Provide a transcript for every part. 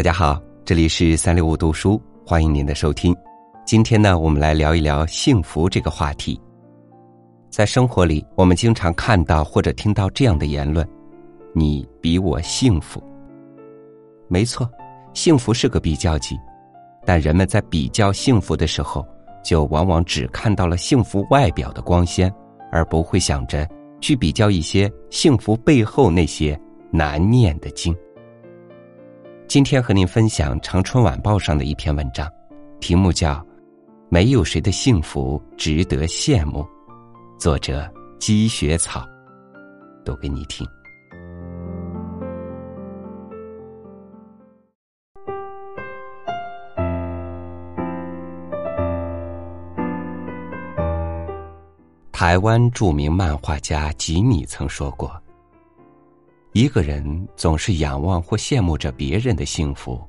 大家好，这里是三六五读书，欢迎您的收听。今天呢，我们来聊一聊幸福这个话题。在生活里，我们经常看到或者听到这样的言论：“你比我幸福。”没错，幸福是个比较级，但人们在比较幸福的时候，就往往只看到了幸福外表的光鲜，而不会想着去比较一些幸福背后那些难念的经。今天和您分享《长春晚报》上的一篇文章，题目叫《没有谁的幸福值得羡慕》，作者积雪草，读给你听。台湾著名漫画家吉米曾说过。一个人总是仰望或羡慕着别人的幸福，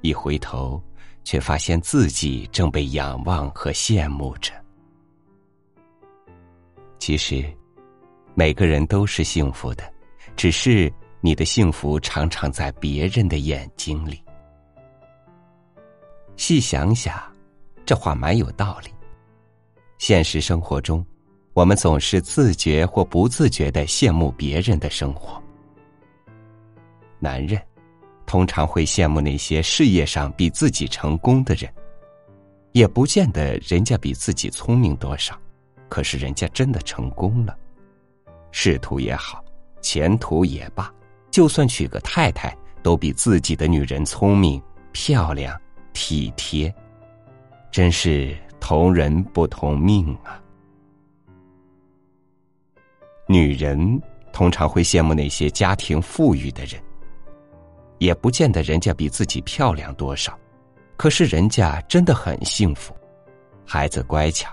一回头，却发现自己正被仰望和羡慕着。其实，每个人都是幸福的，只是你的幸福常常在别人的眼睛里。细想想，这话蛮有道理。现实生活中，我们总是自觉或不自觉的羡慕别人的生活。男人通常会羡慕那些事业上比自己成功的人，也不见得人家比自己聪明多少，可是人家真的成功了，仕途也好，前途也罢，就算娶个太太，都比自己的女人聪明、漂亮、体贴，真是同人不同命啊！女人通常会羡慕那些家庭富裕的人。也不见得人家比自己漂亮多少，可是人家真的很幸福，孩子乖巧，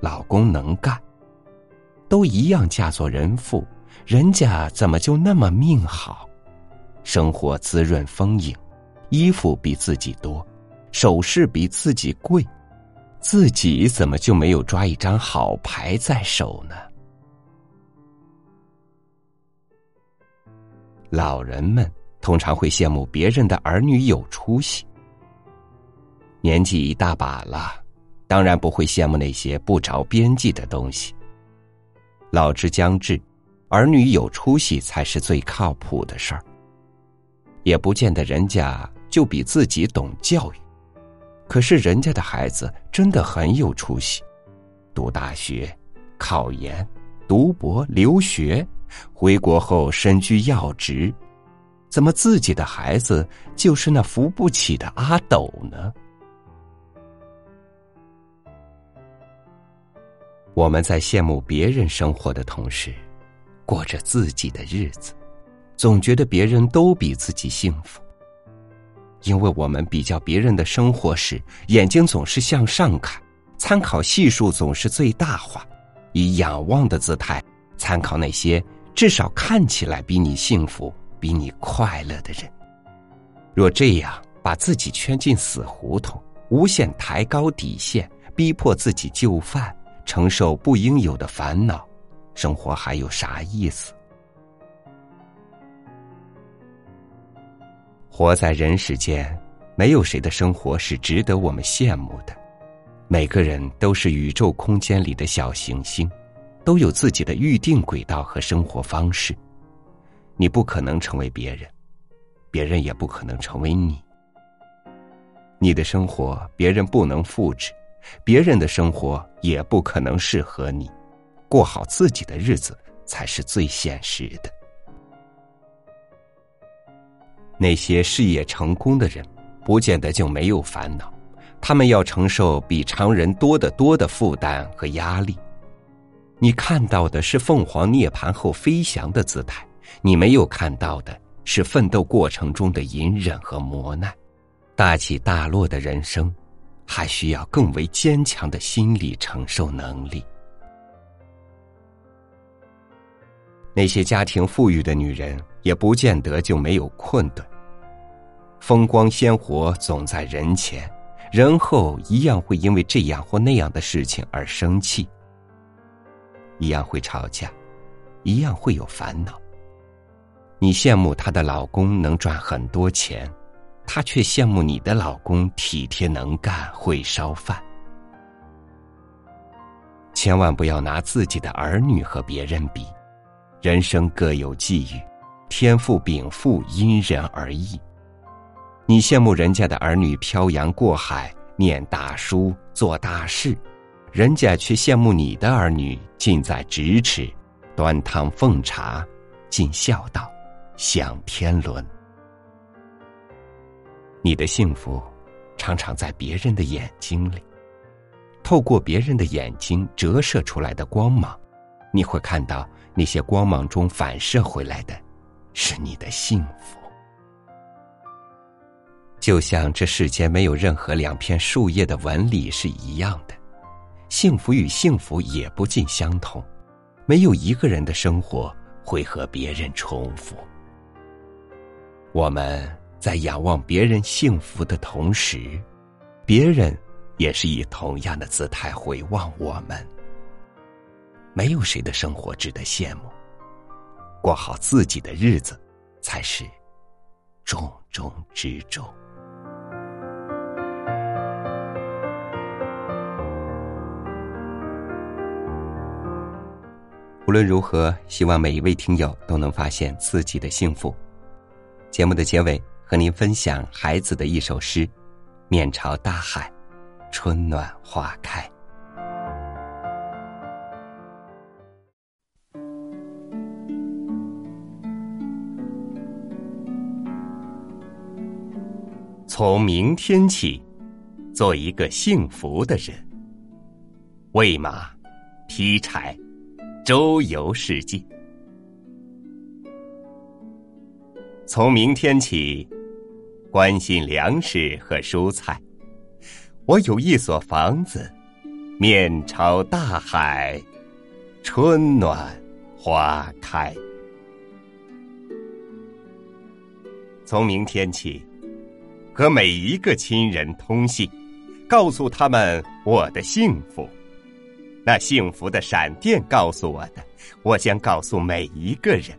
老公能干，都一样嫁做人妇，人家怎么就那么命好？生活滋润丰盈，衣服比自己多，首饰比自己贵，自己怎么就没有抓一张好牌在手呢？老人们。通常会羡慕别人的儿女有出息，年纪一大把了，当然不会羡慕那些不着边际的东西。老之将至，儿女有出息才是最靠谱的事儿。也不见得人家就比自己懂教育，可是人家的孩子真的很有出息，读大学、考研、读博、留学，回国后身居要职。怎么自己的孩子就是那扶不起的阿斗呢？我们在羡慕别人生活的同时，过着自己的日子，总觉得别人都比自己幸福。因为我们比较别人的生活时，眼睛总是向上看，参考系数总是最大化，以仰望的姿态参考那些至少看起来比你幸福。比你快乐的人，若这样把自己圈进死胡同，无限抬高底线，逼迫自己就范，承受不应有的烦恼，生活还有啥意思？活在人世间，没有谁的生活是值得我们羡慕的。每个人都是宇宙空间里的小行星，都有自己的预定轨道和生活方式。你不可能成为别人，别人也不可能成为你。你的生活别人不能复制，别人的生活也不可能适合你。过好自己的日子才是最现实的。那些事业成功的人，不见得就没有烦恼，他们要承受比常人多得多的负担和压力。你看到的是凤凰涅槃后飞翔的姿态。你没有看到的是奋斗过程中的隐忍和磨难，大起大落的人生，还需要更为坚强的心理承受能力。那些家庭富裕的女人，也不见得就没有困顿。风光鲜活总在人前，人后一样会因为这样或那样的事情而生气，一样会吵架，一样会有烦恼。你羡慕她的老公能赚很多钱，她却羡慕你的老公体贴能干、会烧饭。千万不要拿自己的儿女和别人比，人生各有际遇，天赋禀赋因人而异。你羡慕人家的儿女漂洋过海念大书做大事，人家却羡慕你的儿女近在咫尺，端汤奉茶，尽孝道，享天伦。你的幸福，常常在别人的眼睛里。透过别人的眼睛折射出来的光芒，你会看到那些光芒中反射回来的，是你的幸福。就像这世间没有任何两片树叶的纹理是一样的，幸福与幸福也不尽相同。没有一个人的生活会和别人重复。我们在仰望别人幸福的同时，别人。也是以同样的姿态回望我们。没有谁的生活值得羡慕，过好自己的日子才是重中之重。无论如何，希望每一位听友都能发现自己的幸福。节目的结尾，和您分享孩子的一首诗《面朝大海》。春暖花开，从明天起，做一个幸福的人。喂马，劈柴，周游世界。从明天起，关心粮食和蔬菜。我有一所房子，面朝大海，春暖花开。从明天起，和每一个亲人通信，告诉他们我的幸福。那幸福的闪电告诉我的，我将告诉每一个人。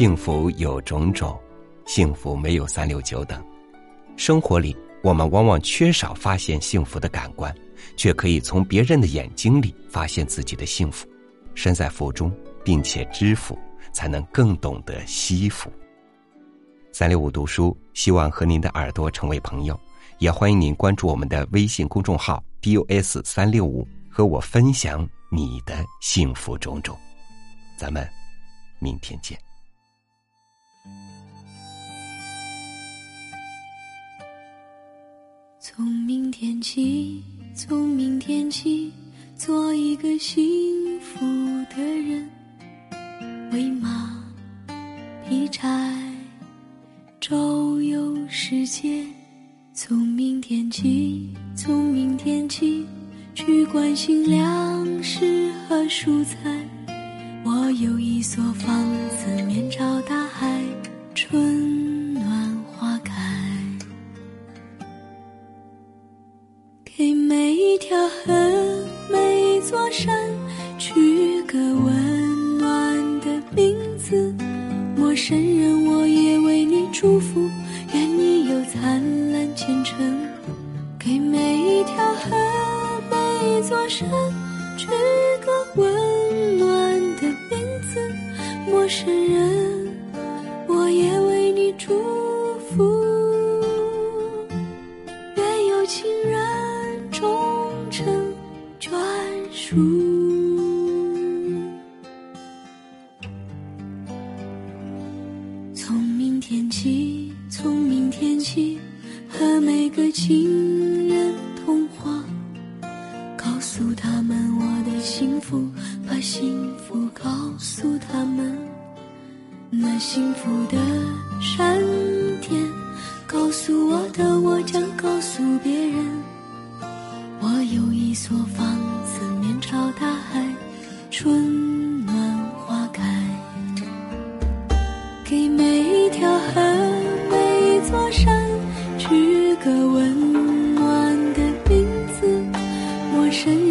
幸福有种种，幸福没有三六九等。生活里，我们往往缺少发现幸福的感官，却可以从别人的眼睛里发现自己的幸福。身在福中，并且知福，才能更懂得惜福。三六五读书，希望和您的耳朵成为朋友，也欢迎您关注我们的微信公众号 “bus 三六五”，和我分享你的幸福种种。咱们明天见。从明天起，从明天起，做一个幸福的人，喂马，劈柴，周游世界。从明天起，从明天起，去关心粮食和蔬菜。我有一所房子，面朝大海，春。祝福愿你有灿烂前程给每一条河每一座山取个温暖的名字陌生人我也为你祝福。愿有情人终成眷属。幸福的闪电，告诉我的，我将告诉别人，我有一所房子，面朝大海，春暖花开。给每一条河、每一座山取个温暖的名字。陌生